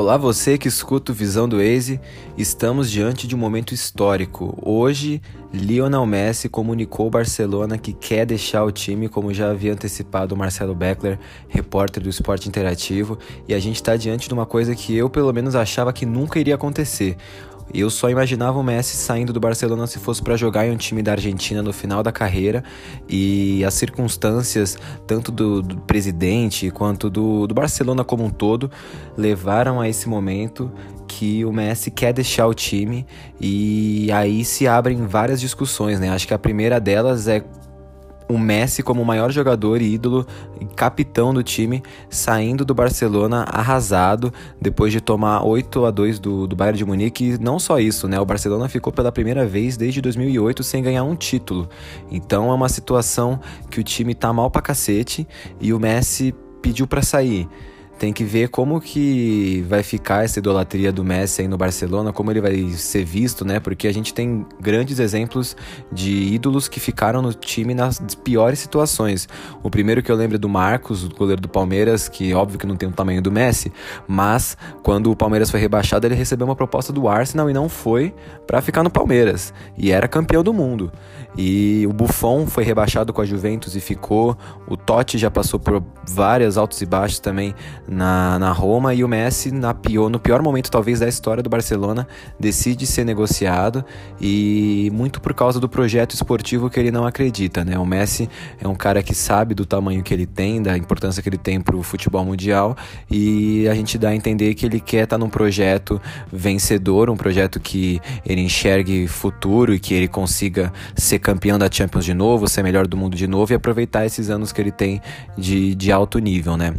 Olá, você que escuta o Visão do Waze. Estamos diante de um momento histórico. Hoje, Lionel Messi comunicou ao Barcelona que quer deixar o time, como já havia antecipado o Marcelo Beckler, repórter do Esporte Interativo, e a gente está diante de uma coisa que eu, pelo menos, achava que nunca iria acontecer. Eu só imaginava o Messi saindo do Barcelona se fosse para jogar em um time da Argentina no final da carreira. E as circunstâncias, tanto do, do presidente quanto do, do Barcelona como um todo, levaram a esse momento que o Messi quer deixar o time. E aí se abrem várias discussões, né? Acho que a primeira delas é o Messi como o maior jogador e ídolo e capitão do time, saindo do Barcelona arrasado depois de tomar 8 a 2 do, do Bayern de Munique. E não só isso, né? O Barcelona ficou pela primeira vez desde 2008 sem ganhar um título. Então é uma situação que o time tá mal pra cacete e o Messi pediu para sair. Tem que ver como que vai ficar essa idolatria do Messi aí no Barcelona, como ele vai ser visto, né? Porque a gente tem grandes exemplos de ídolos que ficaram no time nas piores situações. O primeiro que eu lembro é do Marcos, o goleiro do Palmeiras, que óbvio que não tem o tamanho do Messi, mas quando o Palmeiras foi rebaixado, ele recebeu uma proposta do Arsenal e não foi para ficar no Palmeiras. E era campeão do mundo. E o Buffon foi rebaixado com a Juventus e ficou. O Totti já passou por vários altos e baixos também na, na Roma e o Messi, na pior, no pior momento talvez da história do Barcelona, decide ser negociado e muito por causa do projeto esportivo que ele não acredita, né? O Messi é um cara que sabe do tamanho que ele tem, da importância que ele tem para o futebol mundial e a gente dá a entender que ele quer estar tá num projeto vencedor, um projeto que ele enxergue futuro e que ele consiga ser campeão da Champions de novo, ser melhor do mundo de novo e aproveitar esses anos que ele tem de, de alto nível, né?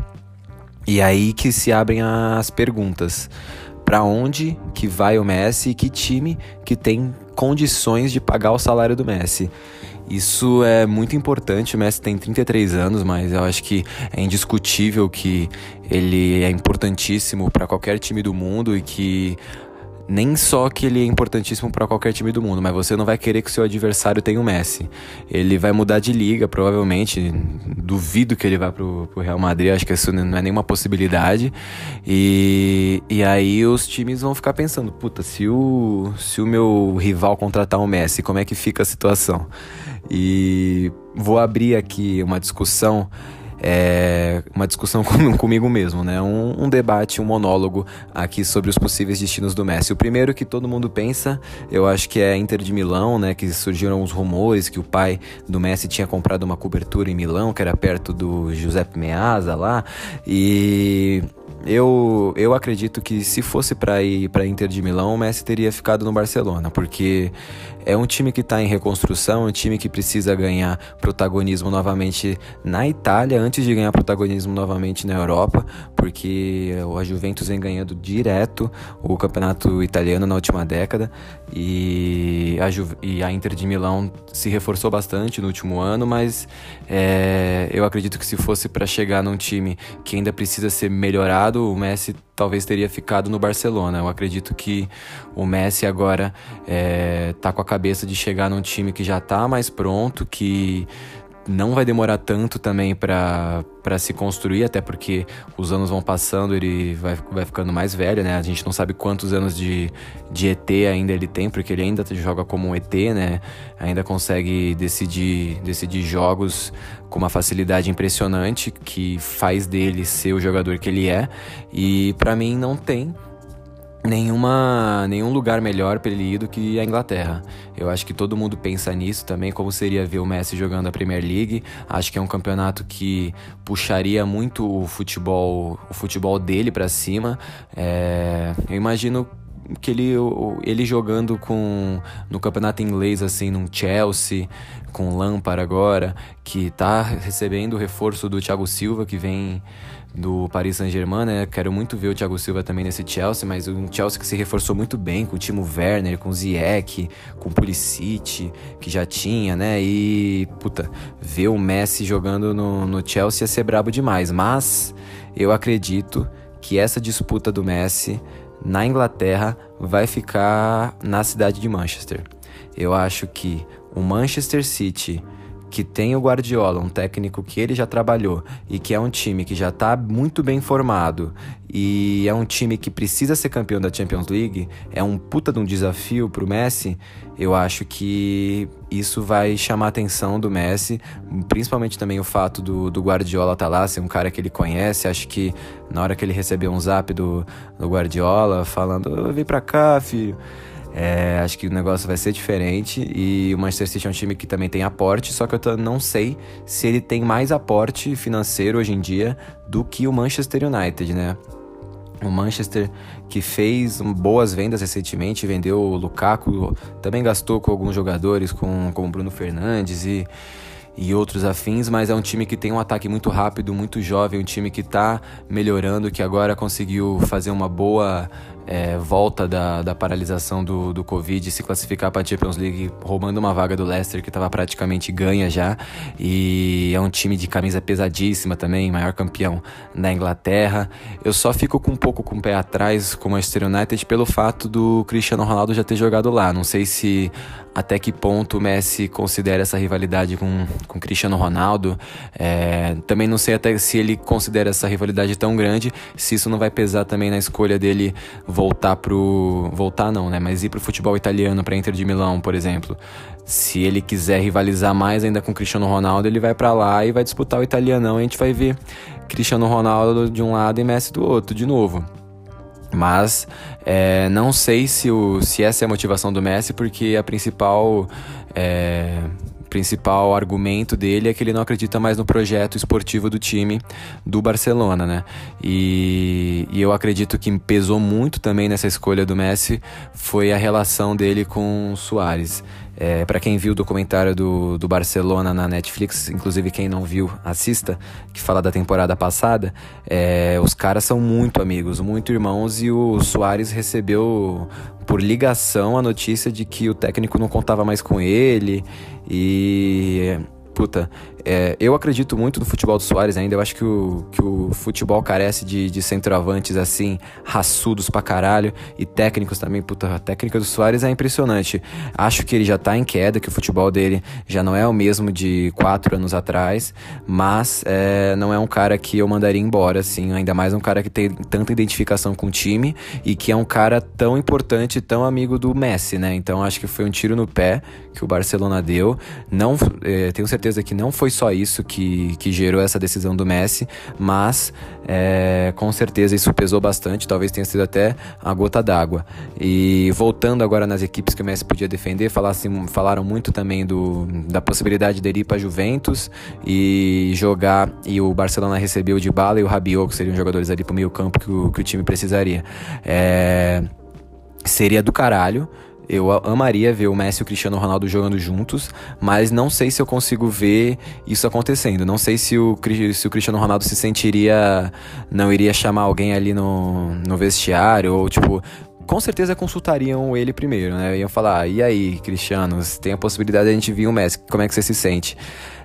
E aí que se abrem as perguntas. Para onde que vai o Messi e que time que tem condições de pagar o salário do Messi? Isso é muito importante. O Messi tem 33 anos, mas eu acho que é indiscutível que ele é importantíssimo para qualquer time do mundo e que nem só que ele é importantíssimo para qualquer time do mundo, mas você não vai querer que seu adversário tenha o Messi. Ele vai mudar de liga, provavelmente. Duvido que ele vá pro, pro Real Madrid, acho que isso não é nenhuma possibilidade. E, e aí os times vão ficar pensando: puta, se o, se o meu rival contratar o Messi, como é que fica a situação? E vou abrir aqui uma discussão é, uma discussão com, comigo mesmo, né? Um, um, debate, um monólogo aqui sobre os possíveis destinos do Messi. O primeiro que todo mundo pensa, eu acho que é Inter de Milão, né? Que surgiram os rumores que o pai do Messi tinha comprado uma cobertura em Milão, que era perto do Giuseppe Meazza lá, e eu, eu acredito que se fosse para ir para Inter de Milão, o Messi teria ficado no Barcelona, porque é um time que está em reconstrução, um time que precisa ganhar protagonismo novamente na Itália antes de ganhar protagonismo novamente na Europa, porque a Juventus vem ganhando direto o campeonato italiano na última década e a, Ju e a Inter de Milão se reforçou bastante no último ano, mas é, eu acredito que se fosse para chegar num time que ainda precisa ser melhorado, o Messi talvez teria ficado no Barcelona. Eu acredito que o Messi agora é, tá com a cabeça de chegar num time que já tá mais pronto, que não vai demorar tanto também para se construir, até porque os anos vão passando, ele vai, vai ficando mais velho, né? A gente não sabe quantos anos de, de ET ainda ele tem, porque ele ainda joga como um ET, né? Ainda consegue decidir, decidir jogos com uma facilidade impressionante que faz dele ser o jogador que ele é. E para mim não tem nenhuma, nenhum lugar melhor para ele ir do que a Inglaterra. Eu acho que todo mundo pensa nisso também, como seria ver o Messi jogando a Premier League. Acho que é um campeonato que puxaria muito o futebol, o futebol dele para cima. É, eu imagino que ele, ele jogando com no campeonato inglês assim num Chelsea com Lampard agora que tá recebendo o reforço do Thiago Silva que vem do Paris Saint-Germain, né? Quero muito ver o Thiago Silva também nesse Chelsea, mas um Chelsea que se reforçou muito bem com o Timo Werner, com o Ziyech, com o Pulisic, que já tinha, né? E, puta, ver o Messi jogando no, no Chelsea ia ser brabo demais, mas eu acredito que essa disputa do Messi na Inglaterra vai ficar na cidade de Manchester. Eu acho que o Manchester City que tem o Guardiola, um técnico que ele já trabalhou e que é um time que já está muito bem formado e é um time que precisa ser campeão da Champions League, é um puta de um desafio para o Messi, eu acho que isso vai chamar a atenção do Messi, principalmente também o fato do, do Guardiola estar tá lá, ser um cara que ele conhece. Acho que na hora que ele recebeu um zap do, do Guardiola falando: vem pra cá, filho. É, acho que o negócio vai ser diferente e o Manchester City é um time que também tem aporte, só que eu não sei se ele tem mais aporte financeiro hoje em dia do que o Manchester United, né? O Manchester que fez boas vendas recentemente, vendeu o Lukaku, também gastou com alguns jogadores, com, como Bruno Fernandes e, e outros afins, mas é um time que tem um ataque muito rápido, muito jovem, um time que está melhorando, que agora conseguiu fazer uma boa é, volta da, da paralisação do, do Covid e se classificar para a Champions League roubando uma vaga do Leicester que estava praticamente ganha já. E é um time de camisa pesadíssima também, maior campeão da Inglaterra. Eu só fico com um pouco com o pé atrás com o Manchester United pelo fato do Cristiano Ronaldo já ter jogado lá. Não sei se até que ponto o Messi considera essa rivalidade com o Cristiano Ronaldo. É, também não sei até se ele considera essa rivalidade tão grande, se isso não vai pesar também na escolha dele voltar pro. voltar não, né? Mas ir pro futebol italiano, pra Inter de Milão, por exemplo. Se ele quiser rivalizar mais ainda com Cristiano Ronaldo, ele vai para lá e vai disputar o italianão. E a gente vai ver Cristiano Ronaldo de um lado e Messi do outro, de novo. Mas é, não sei se, o, se essa é a motivação do Messi, porque a principal. É, principal argumento dele é que ele não acredita mais no projeto esportivo do time do Barcelona, né? E, e eu acredito que pesou muito também nessa escolha do Messi foi a relação dele com Soares. É, para quem viu o documentário do, do Barcelona na Netflix, inclusive quem não viu, assista, que fala da temporada passada, é, os caras são muito amigos, muito irmãos, e o Soares recebeu por ligação a notícia de que o técnico não contava mais com ele e puta, é, eu acredito muito no futebol do Soares ainda. Eu acho que o, que o futebol carece de, de centroavantes assim, raçudos pra caralho. E técnicos também. Puta, a técnica do Soares é impressionante. Acho que ele já tá em queda, que o futebol dele já não é o mesmo de quatro anos atrás. Mas é, não é um cara que eu mandaria embora, assim. Ainda mais um cara que tem tanta identificação com o time e que é um cara tão importante, tão amigo do Messi, né? Então acho que foi um tiro no pé que o Barcelona deu. Não, é, tenho certeza que não foi só isso que, que gerou essa decisão do Messi, mas é, com certeza isso pesou bastante, talvez tenha sido até a gota d'água. E voltando agora nas equipes que o Messi podia defender, falaram muito também do, da possibilidade dele ir para Juventus e jogar, e o Barcelona recebeu o Dybala e o Rabiot, que seriam jogadores ali para o meio campo que o, que o time precisaria. É, seria do caralho, eu amaria ver o Messi e o Cristiano Ronaldo jogando juntos, mas não sei se eu consigo ver isso acontecendo. Não sei se o, se o Cristiano Ronaldo se sentiria. Não iria chamar alguém ali no, no vestiário, ou tipo, com certeza consultariam ele primeiro, né? Iam falar, e aí, Cristiano, tem a possibilidade de a gente vir o Messi, como é que você se sente?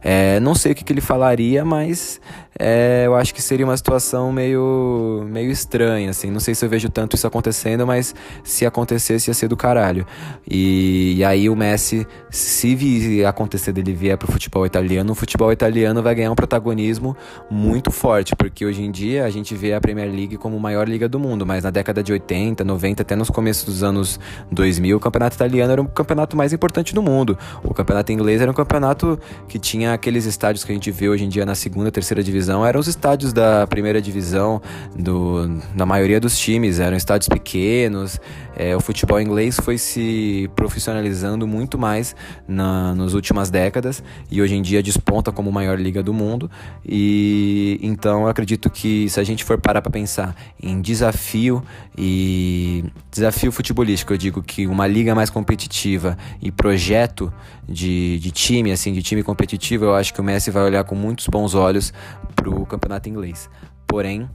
É, não sei o que, que ele falaria, mas é, eu acho que seria uma situação meio, meio estranha, assim. Não sei se eu vejo tanto isso acontecendo, mas se acontecesse ia ser do caralho. E, e aí o Messi, se acontecer dele vier pro futebol italiano, o futebol italiano vai ganhar um protagonismo muito forte, porque hoje em dia a gente vê a Premier League como a maior liga do mundo, mas na década de 80, 90, até nos começos dos anos 2000, o campeonato italiano era o campeonato mais importante do mundo. O campeonato inglês era um campeonato que tinha aqueles estádios que a gente vê hoje em dia na segunda, terceira divisão, eram os estádios da primeira divisão do, da maioria dos times, eram estádios pequenos. É, o futebol inglês foi se profissionalizando muito mais na, nas últimas décadas e hoje em dia desponta como a maior liga do mundo. E então eu acredito que se a gente for parar para pensar em desafio e desafio futebolístico, eu digo que uma liga mais competitiva e projeto de, de time, assim, de time competitivo, eu acho que o Messi vai olhar com muitos bons olhos para o campeonato inglês. Porém,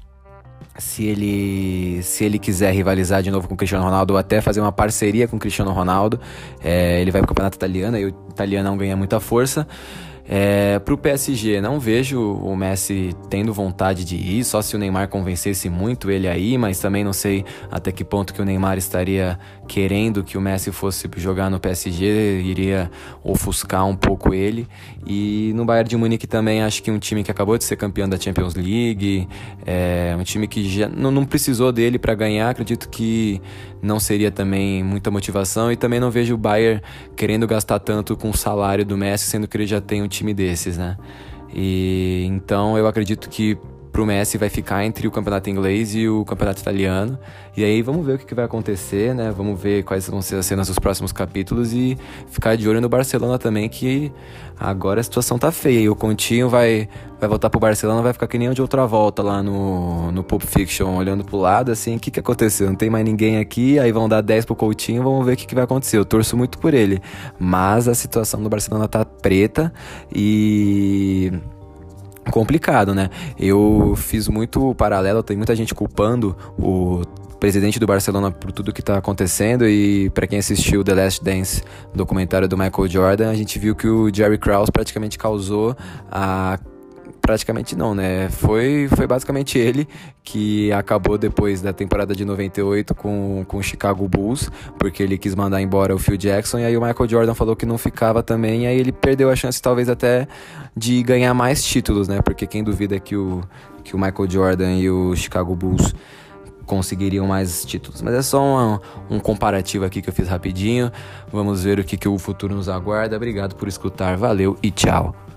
se ele, se ele quiser rivalizar de novo com o Cristiano Ronaldo ou até fazer uma parceria com o Cristiano Ronaldo, é, ele vai para o campeonato italiano e o italiano não ganha muita força. É, pro PSG, não vejo o Messi tendo vontade de ir, só se o Neymar convencesse muito ele aí, mas também não sei até que ponto que o Neymar estaria querendo que o Messi fosse jogar no PSG, iria ofuscar um pouco ele. E no Bayern de Munique também acho que um time que acabou de ser campeão da Champions League, é um time que já não, não precisou dele para ganhar, acredito que não seria também muita motivação e também não vejo o Bayern querendo gastar tanto com o salário do Messi, sendo que ele já tem um time desses, né? E então eu acredito que pro Messi vai ficar entre o campeonato inglês e o campeonato italiano. E aí vamos ver o que, vai acontecer, né? Vamos ver quais vão ser as cenas dos próximos capítulos e ficar de olho no Barcelona também, que agora a situação tá feia. E o Continho vai, vai voltar pro Barcelona, vai ficar que nem de outra volta lá no, no Pulp Fiction, olhando pro lado, assim, o que, que aconteceu? Não tem mais ninguém aqui, aí vão dar 10 pro Coutinho, vamos ver o que, que vai acontecer. Eu torço muito por ele. Mas a situação do Barcelona tá preta e complicado, né? Eu fiz muito paralelo, tem muita gente culpando o presidente do Barcelona por tudo que está acontecendo e para quem assistiu The Last Dance, documentário do Michael Jordan, a gente viu que o Jerry Krause praticamente causou a praticamente não, né? Foi, foi basicamente ele que acabou depois da temporada de 98 com, com o Chicago Bulls, porque ele quis mandar embora o Phil Jackson, e aí o Michael Jordan falou que não ficava também, e aí ele perdeu a chance talvez até de ganhar mais títulos, né? Porque quem duvida que o, que o Michael Jordan e o Chicago Bulls conseguiriam mais títulos. Mas é só um, um comparativo aqui que eu fiz rapidinho. Vamos ver o que, que o futuro nos aguarda. Obrigado por escutar, valeu e tchau.